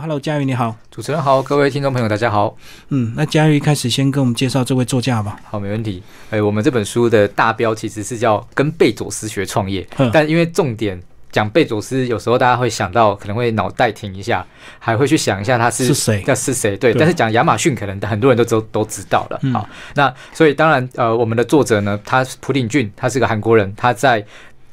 Hello，佳瑜你好。主持人好，各位听众朋友大家好。嗯，那佳瑜一开始先跟我们介绍这位作家吧。好，没问题。哎，我们这本书的大标其实是叫《跟贝佐斯学创业》，但因为重点讲贝佐斯，有时候大家会想到，可能会脑袋停一下，还会去想一下他是谁，那是谁？对。但是讲亚马逊，可能很多人都都都知道了。好，那所以当然，呃，我们的作者呢，他是朴鼎俊，他是个韩国人，他在。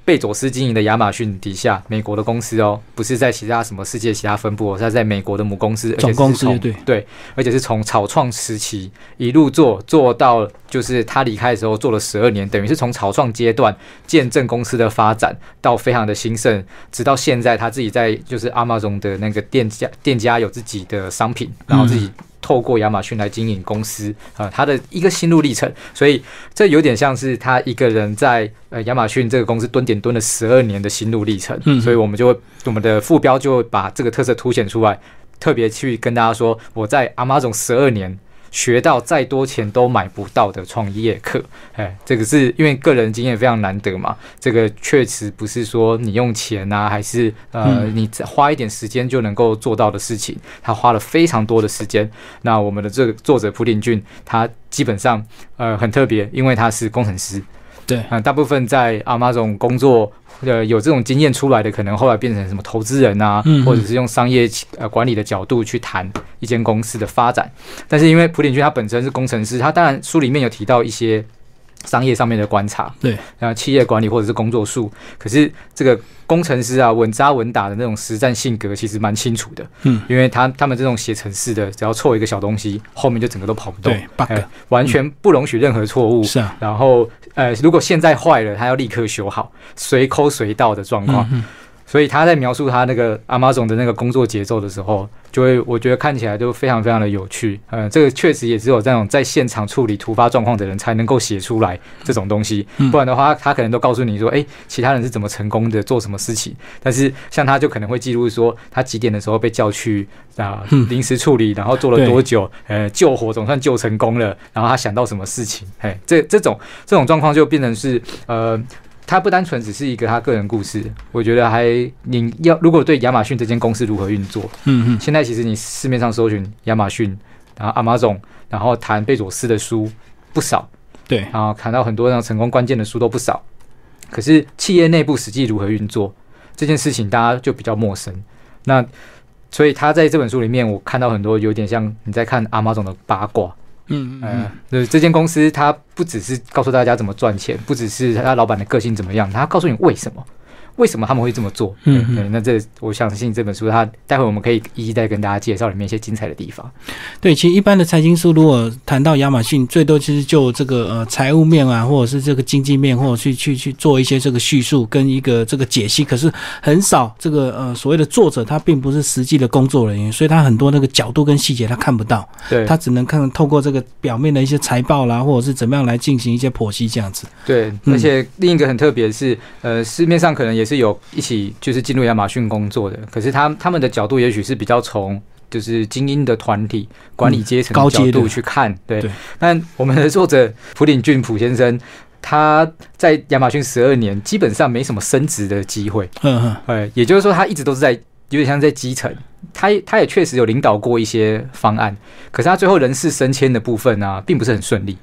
贝佐斯经营的亚马逊底下，美国的公司哦，不是在其他什么世界其他分部，哦是在美国的母公司，总公司对对，而且是从草创时期一路做做到，就是他离开的时候做了十二年，等于是从草创阶段见证公司的发展到非常的兴盛，直到现在他自己在就是阿玛总的那个店家店家有自己的商品，然后自己。透过亚马逊来经营公司啊，他的一个心路历程，所以这有点像是他一个人在呃亚马逊这个公司蹲点蹲了十二年的心路历程，所以我们就会我们的副标就把这个特色凸显出来，特别去跟大家说我在阿玛总十二年。学到再多钱都买不到的创业课，哎，这个是因为个人经验非常难得嘛。这个确实不是说你用钱啊，还是呃你花一点时间就能够做到的事情。他花了非常多的时间。那我们的这个作者蒲鼎俊，他基本上呃很特别，因为他是工程师。对啊，大部分在阿妈总工作。呃，有这种经验出来的，可能后来变成什么投资人啊，或者是用商业呃管理的角度去谈一间公司的发展。但是因为普鼎俊他本身是工程师，他当然书里面有提到一些商业上面的观察，对，啊，企业管理或者是工作术。可是这个工程师啊，稳扎稳打的那种实战性格，其实蛮清楚的。嗯，因为他他们这种写程式的，只要错一个小东西，后面就整个都跑不动，对，完全不容许任何错误。是啊，然后。呃，如果现在坏了，他要立刻修好，随抠随到的状况。所以他在描述他那个阿玛总的那个工作节奏的时候，就会我觉得看起来都非常非常的有趣。嗯，这个确实也只有这种在现场处理突发状况的人才能够写出来这种东西。不然的话，他可能都告诉你说，哎，其他人是怎么成功的，做什么事情。但是像他就可能会记录说，他几点的时候被叫去啊临时处理，然后做了多久，呃，救火总算救成功了，然后他想到什么事情。哎，这这种这种状况就变成是呃。它不单纯只是一个他个人故事，我觉得还你要如果对亚马逊这间公司如何运作，嗯嗯，现在其实你市面上搜寻亚马逊，然后阿马总，然后谈贝佐斯的书不少，对，然后谈到很多让成功关键的书都不少，可是企业内部实际如何运作这件事情，大家就比较陌生。那所以他在这本书里面，我看到很多有点像你在看阿马总的八卦。嗯嗯，对，这间公司它不只是告诉大家怎么赚钱，不只是他老板的个性怎么样，他告诉你为什么。为什么他们会这么做？嗯，对，那这我相信这本书，它待会我们可以一一再跟大家介绍里面一些精彩的地方。对，其实一般的财经书如果谈到亚马逊，最多其实就这个呃财务面啊，或者是这个经济面，或者去去去做一些这个叙述跟一个这个解析。可是很少这个呃所谓的作者，他并不是实际的工作人员，所以他很多那个角度跟细节他看不到。对，他只能看透过这个表面的一些财报啦，或者是怎么样来进行一些剖析这样子。对，而且另一个很特别的是，呃，市面上可能也是有一起。就是进入亚马逊工作的，可是他他们的角度也许是比较从就是精英的团体管理阶层的角度去看，对。但我们的作者普鼎俊普先生，他在亚马逊十二年，基本上没什么升职的机会，嗯嗯，哎，也就是说他一直都是在有点像在基层，他他也确实有领导过一些方案，可是他最后人事升迁的部分呢，并不是很顺利，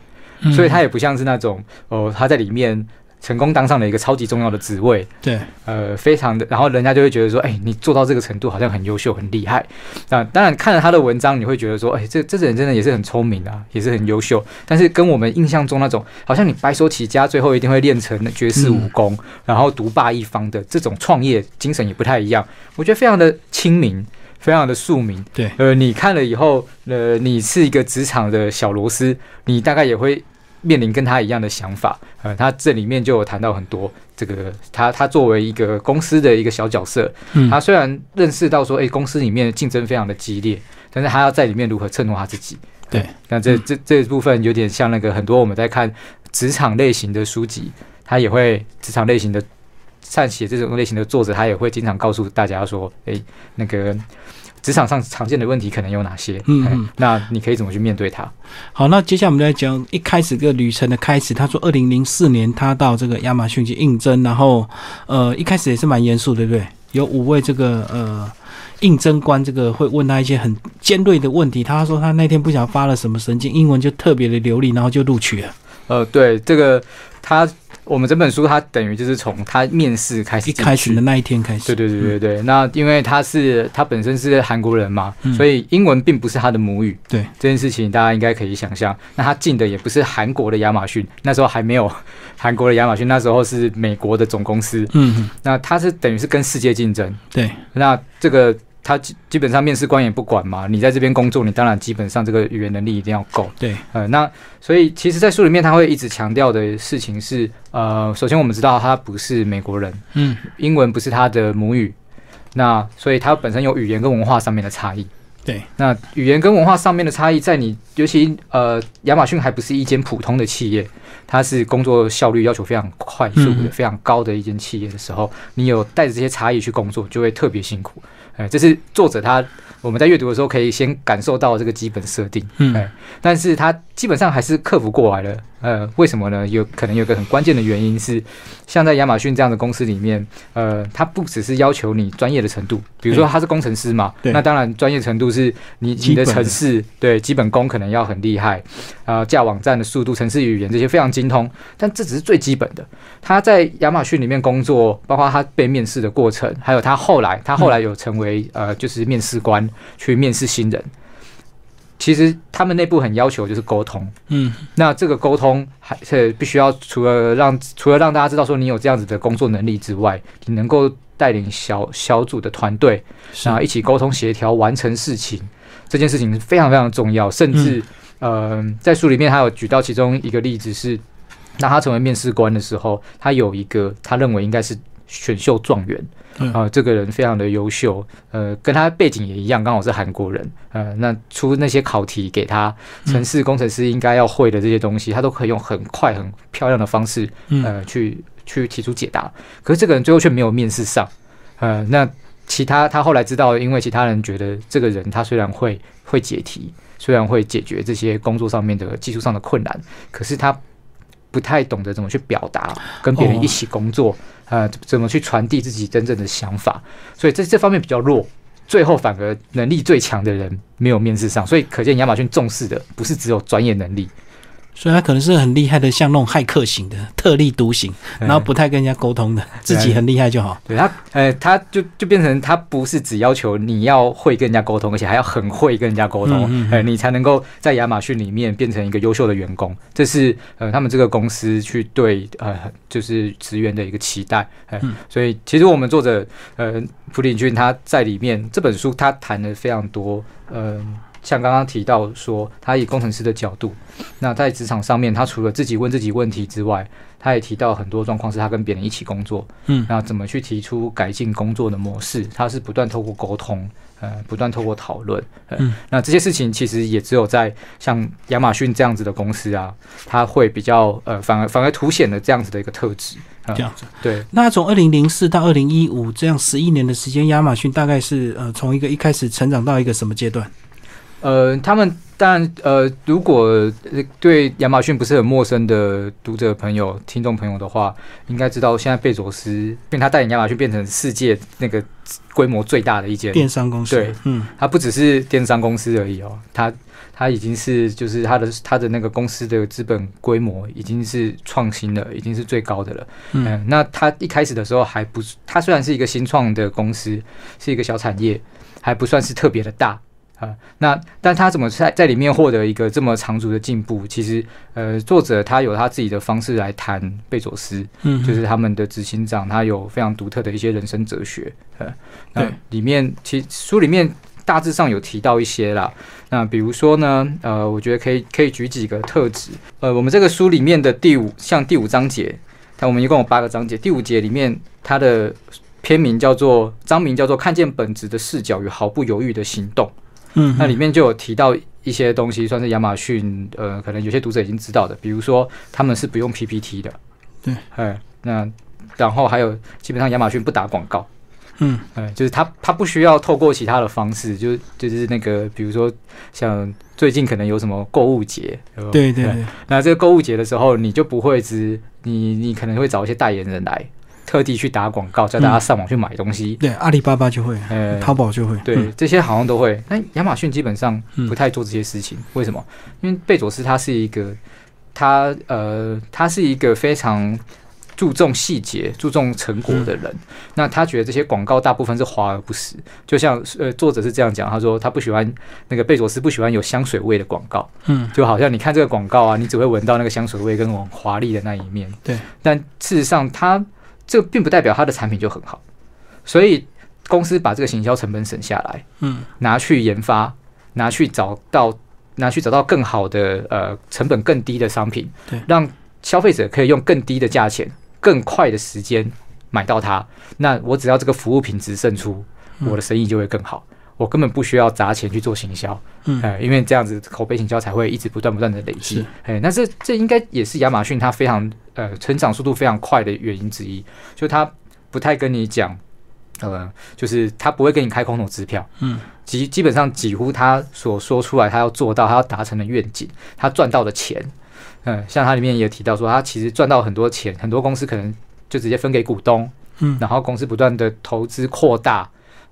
所以他也不像是那种哦他在里面。成功当上了一个超级重要的职位，对，呃，非常的，然后人家就会觉得说，哎，你做到这个程度好像很优秀、很厉害。那当然看了他的文章，你会觉得说，哎，这这人真的也是很聪明啊，也是很优秀。但是跟我们印象中那种，好像你白手起家，最后一定会练成绝世武功，然后独霸一方的这种创业精神也不太一样。我觉得非常的亲民，非常的庶民。对，呃，你看了以后，呃，你是一个职场的小螺丝，你大概也会。面临跟他一样的想法，呃，他这里面就有谈到很多这个，他他作为一个公司的一个小角色，嗯，他虽然认识到说，哎，公司里面竞争非常的激烈，但是他要在里面如何衬托他自己，对，那这这这部分有点像那个很多我们在看职场类型的书籍，他也会职场类型的善写这种类型的作者，他也会经常告诉大家说，哎，那个。职场上常见的问题可能有哪些？嗯，那你可以怎么去面对它？好，那接下来我们来讲一开始这个旅程的开始。他说，二零零四年他到这个亚马逊去应征，然后呃，一开始也是蛮严肃，对不对？有五位这个呃应征官这个会问他一些很尖锐的问题，他说他那天不想发了什么神经，英文就特别的流利，然后就录取了。呃，对，这个他我们整本书它等于就是从他面试开始一开始的那一天开始，对对对对对，那因为他是他本身是韩国人嘛，嗯所以英文并不是他的母语。对这件事情，大家应该可以想象。那他进的也不是韩国的亚马逊，那时候还没有 韩国的亚马逊，那时候是美国的总公司。嗯，那他是等于是跟世界竞争。对，那这个他基基本上面试官也不管嘛，你在这边工作，你当然基本上这个语言能力一定要够。对，呃，那所以其实，在书里面他会一直强调的事情是，呃，首先我们知道他不是美国人，嗯，英文不是他的母语，那所以他本身有语言跟文化上面的差异。对，那语言跟文化上面的差异，在你尤其呃，亚马逊还不是一间普通的企业，它是工作效率要求非常快速的、嗯非常高的一间企业的时候，你有带着这些差异去工作，就会特别辛苦。哎、这是作者他我们在阅读的时候可以先感受到这个基本设定。嗯哎但是他基本上还是克服过来了。呃，为什么呢？有可能有个很关键的原因是，像在亚马逊这样的公司里面，呃，它不只是要求你专业的程度，比如说他是工程师嘛，那当然专业程度是你你的基本的程式对基本功可能要很厉害，啊、架网站的速度、城市语言这些非常精通，但这只是最基本的。他在亚马逊里面工作，包括他被面试的过程，还有他后来他后来有成为、呃就是面试官去面试新人。其实他们内部很要求就是沟通，嗯，那这个沟通还是必须要除了让除了让大家知道说你有这样子的工作能力之外，你能够带领小小组的团队，是。然后一起沟通协调完成事情，这件事情是非常非常重要。甚至、呃，在书里面还有举到其中一个例子是，当他成为面试官的时候，他有一个他认为应该是选秀状元。嗯啊、这个人非常的优秀，呃，跟他背景也一样，刚好是韩国人，呃，那出那些考题给他，城市工程师应该要会的这些东西，他都可以用很快、很漂亮的方式，嗯呃，去去提出解答。可是这个人最后却没有面试上，呃，那其他他后来知道，因为其他人觉得这个人他虽然会会解题，虽然会解决这些工作上面的技术上的困难，可是他不太懂得怎么去表达，跟别人一起工作，呃，怎么去传递自己真正的想法，所以这这方面比较弱。最后反而能力最强的人没有面试上，所以可见亚马逊重视的不是只有专业能力，所以他可能是很厉害的，像那种骇客型的，特立独行，然后不太跟人家沟通的，自己很厉害就好。对他，呃，他就就变成他不是只要求你要会跟人家沟通，而且还要很会跟人家沟通，嗯嗯嗯呃，你才能够在亚马逊里面变成一个优秀的员工。这是呃他们这个公司去对呃就是职员的一个期待。呃嗯所以其实我们作者呃普林俊他在里面这本书他谈了非常多，呃。像刚刚提到说，他以工程师的角度，那在职场上面，他除了自己问自己问题之外，他也提到很多状况是他跟别人一起工作，嗯那怎么去提出改进工作的模式？他是不断透过沟通，呃，不断透过讨论，呃，嗯那这些事情其实也只有在像亚马逊这样子的公司啊，它会比较呃，反而反而凸显了这样子的一个特质。呃这样子。对，那从二零零四到二零一五这样十一年的时间，亚马逊大概是呃从一个一开始成长到一个什么阶段？呃，他们当然呃，如果呃对亚马逊不是很陌生的读者朋友、听众朋友的话，应该知道现在贝佐斯，因为他带领亚马逊变成世界那个规模最大的一间电商公司。对，嗯他不只是电商公司而已哦，他他已经是就是他的他的那个公司的资本规模已经是创新了，已经是最高的了。嗯、嗯那他一开始的时候还不是，它虽然是一个新创的公司，是一个小产业，还不算是特别的大。啊，那但他怎么在在里面获得一个这么长足的进步？其实，呃，作者他有他自己的方式来谈贝佐斯，嗯，就是他们的执行长，他有非常独特的一些人生哲学。呃，那里面其实书里面大致上有提到一些啦。那比如说呢，呃，我觉得可以可以举几个特质。呃，我们这个书里面的第五，像第五章节，它我们一共有八个章节，第五节里面它的篇名叫做章名叫做“看见本质的视角与毫不犹豫的行动”。嗯，那里面就有提到一些东西，算是亚马逊呃，可能有些读者已经知道的，比如说他们是不用 PPT 的，对，哎，那然后还有基本上亚马逊不打广告，嗯。哎，就是他他不需要透过其他的方式，就就是那个比如说像最近可能有什么购物节，对对，那这个购物节的时候，你就不会只你你可能会找一些代言人来，特地去打广告，叫大家上网去买东西。对，阿里巴巴就会，呃，淘宝就会，对，嗯这些好像都会。那亚马逊基本上嗯不太做这些事情，为什么？因为贝佐斯他是一个，他呃，他是一个非常注重细节、注重成果的人。嗯那他觉得这些广告大部分是华而不实，就像呃，作者是这样讲，他说他不喜欢那个贝佐斯不喜欢有香水味的广告，嗯，就好像你看这个广告啊，你只会闻到那个香水味跟很华丽的那一面。对，但事实上，它这并不代表它的产品就很好，所以公司把这个行销成本省下来，嗯，拿去研发，拿去找到拿去找到更好的呃成本更低的商品，对让消费者可以用更低的价钱、更快的时间买到它。那我只要这个服务品质胜出，嗯我的生意就会更好。我根本不需要砸钱去做行销，嗯。呃，因为这样子口碑行销才会一直不断不断的累积是。哎，那这这应该也是亚马逊它非常呃成长速度非常快的原因之一，就它不太跟你讲，呃，就是它不会跟你开空头支票，嗯，基基本上几乎他所说出来他要做到他要达成的愿景，他赚到的钱，嗯，像他里面也提到说，他其实赚到很多钱，很多公司可能就直接分给股东，嗯。然后公司不断的投资扩大、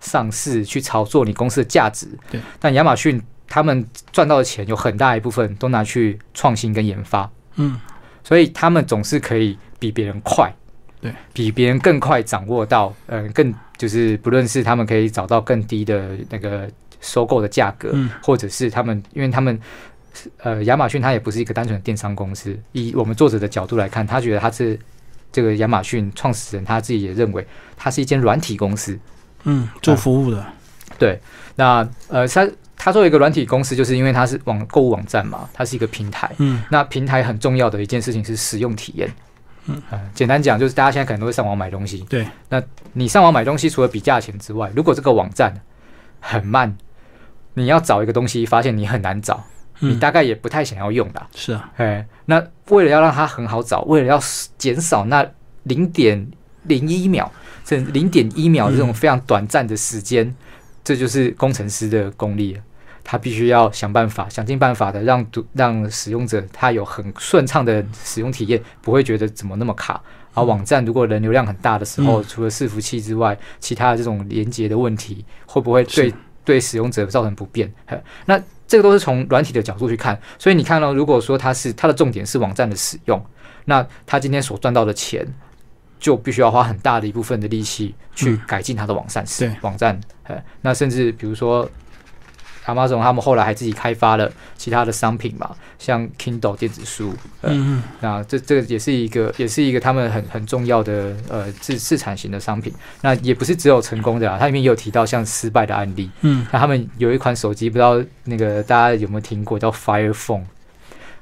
上市，去炒作你公司的价值。对，但亚马逊他们赚到的钱有很大一部分都拿去创新跟研发，嗯，所以他们总是可以比别人快，对，比别人更快掌握到，嗯、更就是不论是他们可以找到更低的那个收购的价格，嗯或者是他们，因为他们。呃，亚马逊它也不是一个单纯的电商公司。以我们作者的角度来看，他觉得他是这个亚马逊创始人他自己也认为，它是一间软体公司。嗯，做服务的，对，那呃，它它作为一个软体公司，就是因为它是网购物网站嘛，它是一个平台。嗯那平台很重要的一件事情是使用体验。嗯呃，简单讲就是大家现在可能都会上网买东西。对，那你上网买东西，除了比价钱之外，如果这个网站很慢，你要找一个东西，发现你很难找，你嗯，大概也不太想要用的。是啊，哎，那为了要让它很好找，为了要减少那零点零一秒，甚至零点一秒这种嗯非常短暂的时间，这就是工程师的功力。他必须要想办法，想尽办法的让读让使用者他有很顺畅的使用体验，不会觉得怎么那么卡。而网站如果人流量很大的时候，嗯除了伺服器之外，其他的这种连接的问题，会不会对对使用者造成不便？嘿那这个都是从软体的角度去看，所以你看到、如果说它是它的重点是网站的使用，那它今天所赚到的钱，就必须要花很大的一部分的力气去嗯改进它的网站使、对网站。呃，那甚至比如说 Amazon 他们后来还自己开发了其他的商品嘛，像 Kindle 电子书，呃，嗯嗯那这这个也是一个，也是一个他们很很重要的呃自自产型的商品。那也不是只有成功的啊，它里面也有提到像失败的案例。嗯那他们有一款手机，不知道那个大家有没有听过，叫 Fire Phone。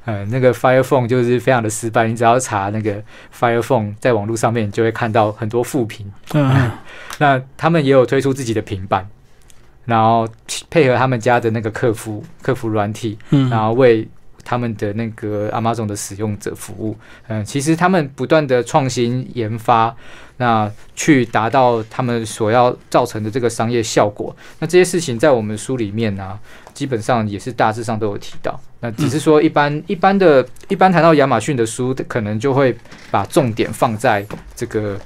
呃，那个 Fire Phone 就是非常的失败，你只要查那个 Fire Phone，在网络上面，你就会看到很多负评。嗯那他们也有推出自己的平板，然后配合他们家的那个客服客服软体，嗯，然后为他们的那个 Amazon 的使用者服务。嗯、其实他们不断的创新研发，那去达到他们所要造成的这个商业效果。那这些事情在我们书里面呢、基本上也是大致上都有提到。那只是说一般、一般的一般谈到亚马逊的书，可能就会把重点放在这个。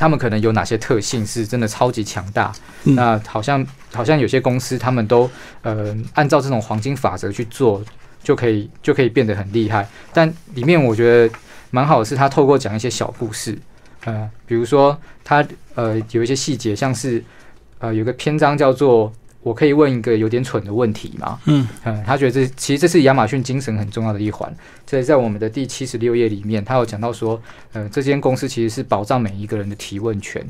他们可能有哪些特性是真的超级强大？嗯那好像好像有些公司他们都呃按照这种黄金法则去做，就可以就可以变得很厉害。但里面我觉得蛮好的是，他透过讲一些小故事，呃，比如说他呃有一些细节，像是呃有个篇章叫做“我可以问一个有点蠢的问题吗？”嗯嗯，他觉得这其实这是亚马逊精神很重要的一环。这在我们的第七十六页里面，他有讲到说，呃，这间公司其实是保障每一个人的提问权。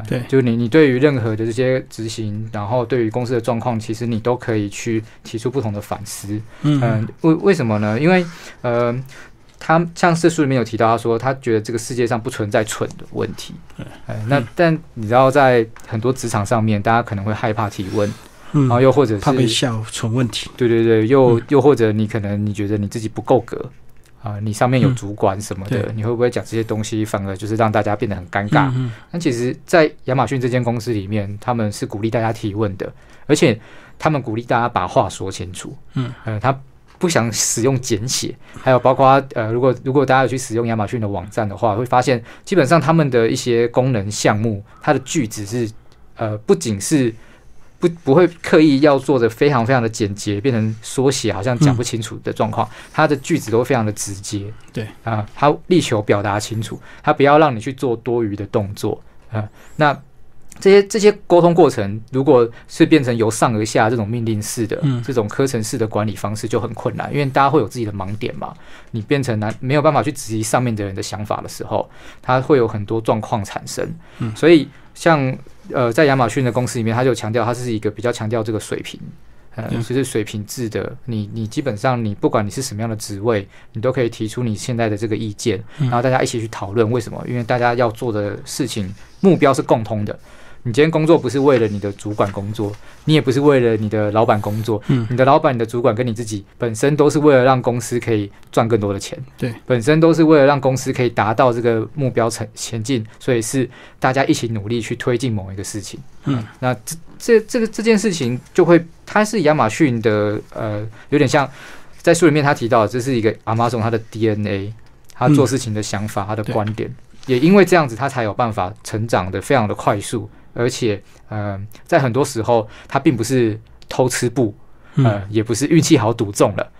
啊对。就是你你对于任何的这些执行，然后对于公司的状况，其实你都可以去提出不同的反思。嗯。嗯，为为什么呢？因为呃，他像这书里面有提到，他说他觉得这个世界上不存在蠢的问题。呃，那但你知道，在很多职场上面，大家可能会害怕提问，然后嗯，又或者怕被是笑蠢问题，对对对，又、嗯。又或者你可能你觉得你自己不够格啊、你上面有嗯主管什么的，对你会不会讲这些东西，反而就是让大家变得很尴尬？嗯那其实，在亚马逊这间公司里面，他们是鼓励大家提问的，而且他们鼓励大家把话说清楚。嗯，呃，他不想使用简写，还有包括呃，如果如果大家有去使用亚马逊的网站的话，会发现基本上他们的一些功能项目，它的句子是呃，不仅是不不会刻意要做的非常非常的简洁，变成缩写，好像讲不清楚的状况，它的句子都非常的直接。对啊，它力求表达清楚，它不要让你去做多余的动作啊。那这些这些沟通过程，如果是变成由上而下这种命令式的、嗯这种课程式的管理方式，就很困难，因为大家会有自己的盲点嘛。你变成难没有办法去质疑上面的人的想法的时候，他会有很多状况产生。嗯所以像呃，在亚马逊的公司里面，他就强调它是一个比较强调这个水平。呃，嗯就是水平制的，你你基本上你不管你是什么样的职位，你都可以提出你现在的这个意见，嗯然后大家一起去讨论为什么？因为大家要做的事情目标是共通的。你今天工作不是为了你的主管工作，你也不是为了你的老板工作，嗯。你的老板、你的主管跟你自己本身都是为了让公司可以赚更多的钱，对，本身都是为了让公司可以达到这个目标前前进，所以是大家一起努力去推进某一个事情。嗯，那这这这个这件事情就会，它是亚马逊的呃，有点像在书里面他提到，这是一个 Amazon 它的 DNA，他做事情的想法，他的观点，也因为这样子，他才有办法成长的非常的快速，而且呃，在很多时候，他并不是偷吃布，呃嗯，也不是运气好赌中了。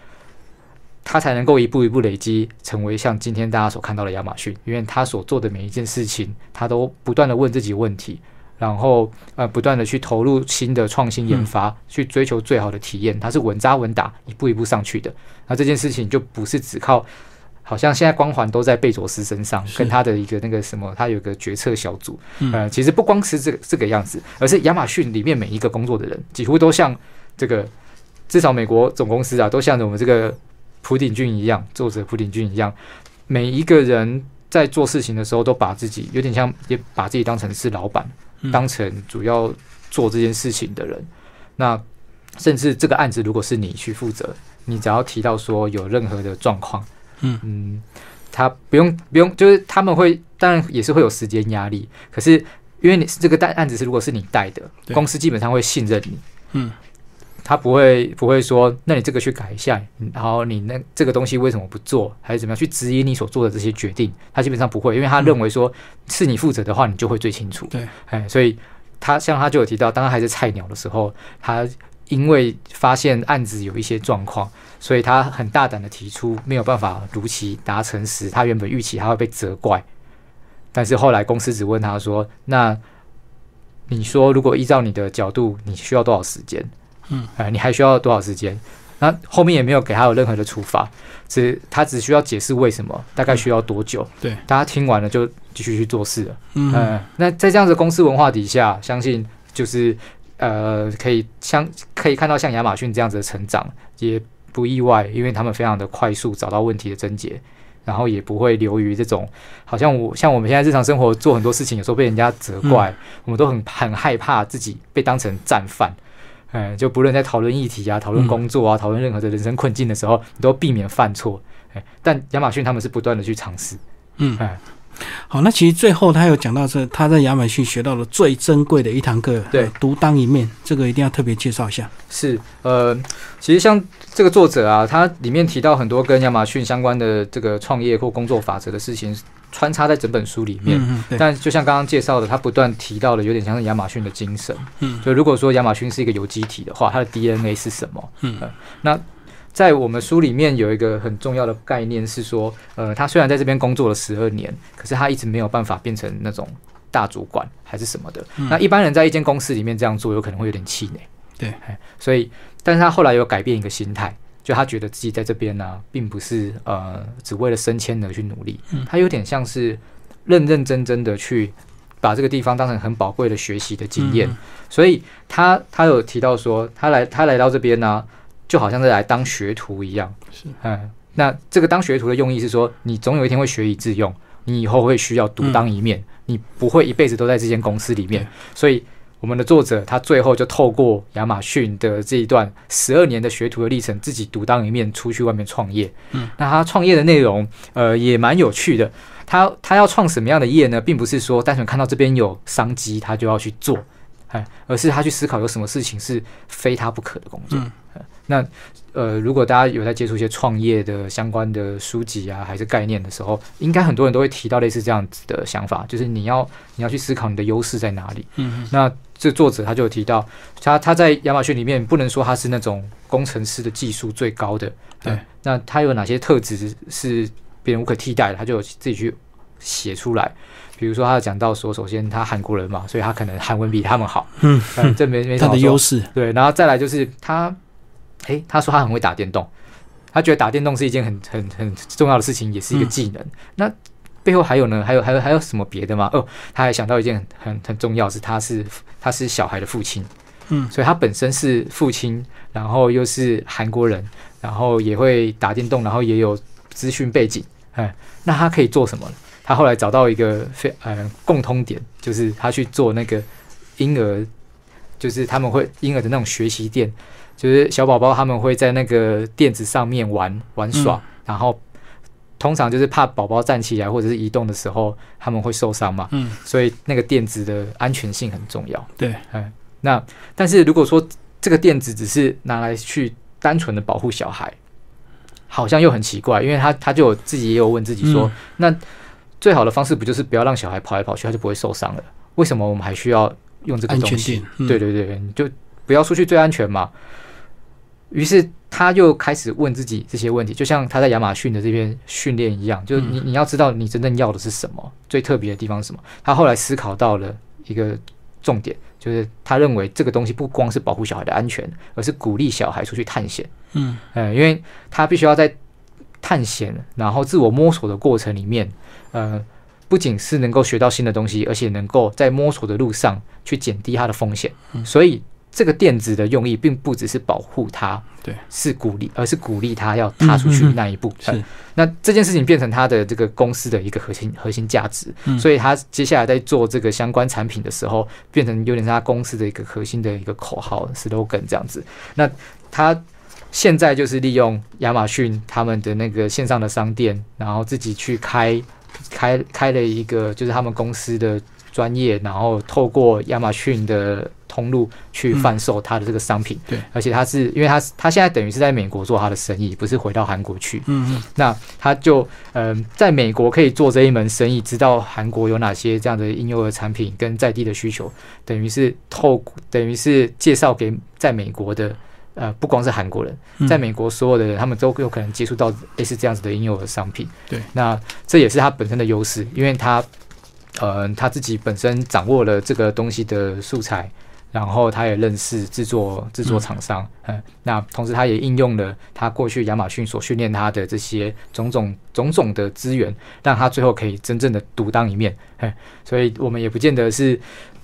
他才能够一步一步累积，成为像今天大家所看到的亚马逊，因为他所做的每一件事情，他都不断的问自己问题，然后呃不断的去投入新的创新研发，去追求最好的体验，他是稳扎稳打，一步一步上去的。那这件事情就不是只靠，好像现在光环都在贝佐斯身上，跟他的一个那个什么，他有个决策小组，嗯。呃，其实不光是这个这个样子，而是亚马逊里面每一个工作的人，几乎都像这个，至少美国总公司啊，都像我们这个普鼎俊一样，作者普鼎俊一样，每一个人在做事情的时候，都把自己有点像，也把自己当成是老板，嗯。当成主要做这件事情的人。那甚至这个案子如果是你去负责，你只要提到说有任何的状况，嗯。嗯，他不用不用，就是他们会当然也是会有时间压力，可是因为你这个案案子是如果是你带的，公司基本上会信任你，嗯，他不会不会说，那你这个去改一下，嗯然后你那这个东西为什么不做，还是怎么样去质疑你所做的这些决定，他基本上不会，因为他认为说是你负责的话，你就会最清楚，对，哎，所以他像他就有提到，当他还是菜鸟的时候，他因为发现案子有一些状况，所以他很大胆的提出没有办法如期达成时，他原本预期他会被责怪，但是后来公司只问他说：“那你说如果依照你的角度，你需要多少时间？嗯，呃，你还需要多少时间？”那后面也没有给他有任何的处罚，只他只需要解释为什么，大概需要多久。对，大家听完了就继续去做事了。嗯呃，那在这样的公司文化底下，相信就是呃，可以像可以看到像亚马逊这样子的成长，也不意外，因为他们非常的快速找到问题的症结，然后也不会流于这种好像我像我们现在日常生活做很多事情，有时候被人家责怪，我们都很很害怕自己被当成战犯。嗯，就不论在讨论议题啊、讨论工作啊、讨论任何的人生困境的时候，你都避免犯错。哎，但亚马逊他们是不断的去尝试。嗯哎，好，那其实最后他有讲到这，他在亚马逊学到了最珍贵的一堂课，对呃独当一面，这个一定要特别介绍一下。是，呃，其实像这个作者啊，他里面提到很多跟亚马逊相关的这个创业或工作法则的事情，穿插在整本书里面。嗯嗯，但就像刚刚介绍的，他不断提到的有点像是亚马逊的精神。嗯就如果说亚马逊是一个有机体的话，它的 DNA 是什么？嗯呃那在我们书里面有一个很重要的概念是说，呃，他虽然在这边工作了十二年，可是他一直没有办法变成那种大主管还是什么的。嗯那一般人在一间公司里面这样做，有可能会有点气馁。对哎，所以，但是他后来有改变一个心态，就他觉得自己在这边呢、并不是呃只为了升迁而去努力，嗯他有点像是认认真真的去把这个地方当成很宝贵的学习的经验。嗯所以他他有提到说，他来他来到这边呢、就好像是来当学徒一样。是，嗯，那这个当学徒的用意是说，你总有一天会学以致用，你以后会需要独当一面，你不会一辈子都在这间公司里面。所以。我们的作者他最后就透过亚马逊的这一段十二年的学徒的历程，自己独当一面出去外面创业。嗯，那他创业的内容，呃，也蛮有趣的。他他要创什么样的业呢？并不是说单纯看到这边有商机，他就要去做，哎，而是他去思考有什么事情是非他不可的工作。嗯呃那呃，如果大家有在接触一些创业的相关的书籍啊，还是概念的时候，应该很多人都会提到类似这样子的想法，就是你要你要去思考你的优势在哪里。嗯那这作者他就有提到，他他在亚马逊里面不能说他是那种工程师的技术最高的，对。呃那他有哪些特质是别人无可替代的，他就有自己去写出来。比如说，他有讲到说，首先他韩国人嘛，所以他可能韩文比他们好，嗯，呃、这没没什他的优势，对，然后再来就是他，诶，他说他很会打电动，他觉得打电动是一件很很很重要的事情，也是一个嗯技能。那背后还有呢？还有还有还有什么别的吗？哦，他还想到一件很很很重要是，他是他是小孩的父亲，嗯所以他本身是父亲，然后又是韩国人，然后也会打电动，然后也有资讯背景，哎，那他可以做什么呢？他后来找到一个非呃共通点，就是他去做那个婴儿，就是他们会婴儿的那种学习垫，就是小宝宝他们会在那个垫子上面玩玩耍，然后通常就是怕宝宝站起来或者是移动的时候他们会受伤嘛，嗯，所以那个垫子的安全性很重要。对，嗯，那但是如果说这个垫子只是拿来去单纯的保护小孩，好像又很奇怪，因为他他就有自己也有问自己说，嗯。那最好的方式不就是不要让小孩跑来跑去，他就不会受伤了？为什么我们还需要用这个安东西对，对对，你就不要出去最安全嘛。于是他就开始问自己这些问题，就像他在亚马逊的这边训练一样，就是你你要知道你真正要的是什么，最特别的地方是什么。他后来思考到了一个重点，就是他认为这个东西不光是保护小孩的安全，而是鼓励小孩出去探险。嗯呃，因为他必须要在探险然后自我摸索的过程里面，呃，不仅是能够学到新的东西，而且能够在摸索的路上去减低他的风险。嗯所以这个电子的用意并不只是保护他，对，是鼓励，而是鼓励他要踏出去那一步。呃是，那这件事情变成他的这个公司的一个核心核心价值，嗯。所以他接下来在做这个相关产品的时候，变成有点是他公司的一个核心的一个口号 slogan 这样子。那他现在就是利用亚马逊他们的那个线上的商店，然后自己去开开开了一个就是他们公司的专业，然后透过亚马逊的通路去贩售他的这个商品。对，而且他是因为他他现在等于是在美国做他的生意，不是回到韩国去。嗯嗯那他就嗯、呃在美国可以做这一门生意，知道韩国有哪些这样的婴幼儿产品跟在地的需求，等于是透等于是介绍给在美国的呃不光是韩国人，嗯，在美国所有的人，他们都有可能接触到类似这样子的婴幼儿商品。对，那这也是他本身的优势，因为他呃他自己本身掌握了这个东西的素材。然后他也认识制作制作厂商，嗯，那同时他也应用了他过去亚马逊所训练他的这些种种种种的资源，让他最后可以真正的独当一面，哎，所以我们也不见得是，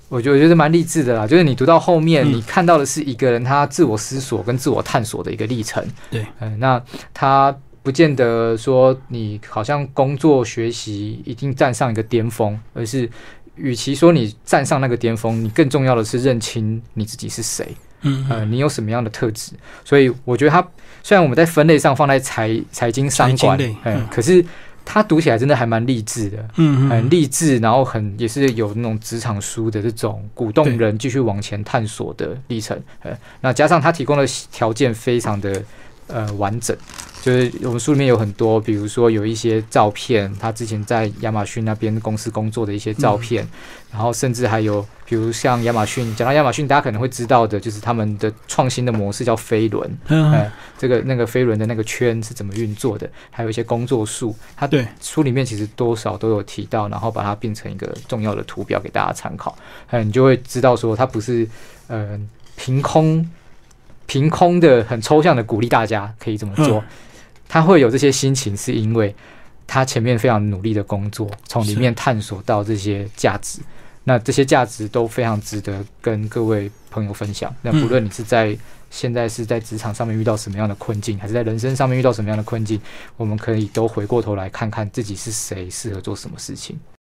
我觉得我觉得蛮励志的啦，就是你读到后面，嗯。你看到的是一个人他自我思索跟自我探索的一个历程，对，嗯，那他不见得说你好像工作学习一定站上一个巅峰，而是与其说你站上那个巅峰，你更重要的是认清你自己是谁，嗯呃，你有什么样的特质。所以我觉得它虽然我们在分类上放在财财经商管嗯嗯，可是它读起来真的还蛮励志的。嗯很励志，然后很也是有那种职场书的这种鼓动人继续往前探索的历程。呃，那加上他提供的条件非常的呃完整，就是我们书里面有很多，比如说有一些照片，他之前在亚马逊那边公司工作的一些照片，然后甚至还有比如像亚马逊，讲到亚马逊，大家可能会知道的，就是他们的创新的模式叫飞轮，嗯。呃，这个那个飞轮的那个圈是怎么运作的，还有一些工作数，它对，书里面其实多少都有提到，然后把它变成一个重要的图表给大家参考，嗯，你就会知道说它不是呃凭空凭空的很抽象的鼓励大家可以这么做，嗯他会有这些心情，是因为他前面非常努力的工作，从里面探索到这些价值。那这些价值都非常值得跟各位朋友分享。那不论你是在现在是在职场上面遇到什么样的困境，还是在人生上面遇到什么样的困境，我们可以都回过头来看看自己是谁，适合做什么事情。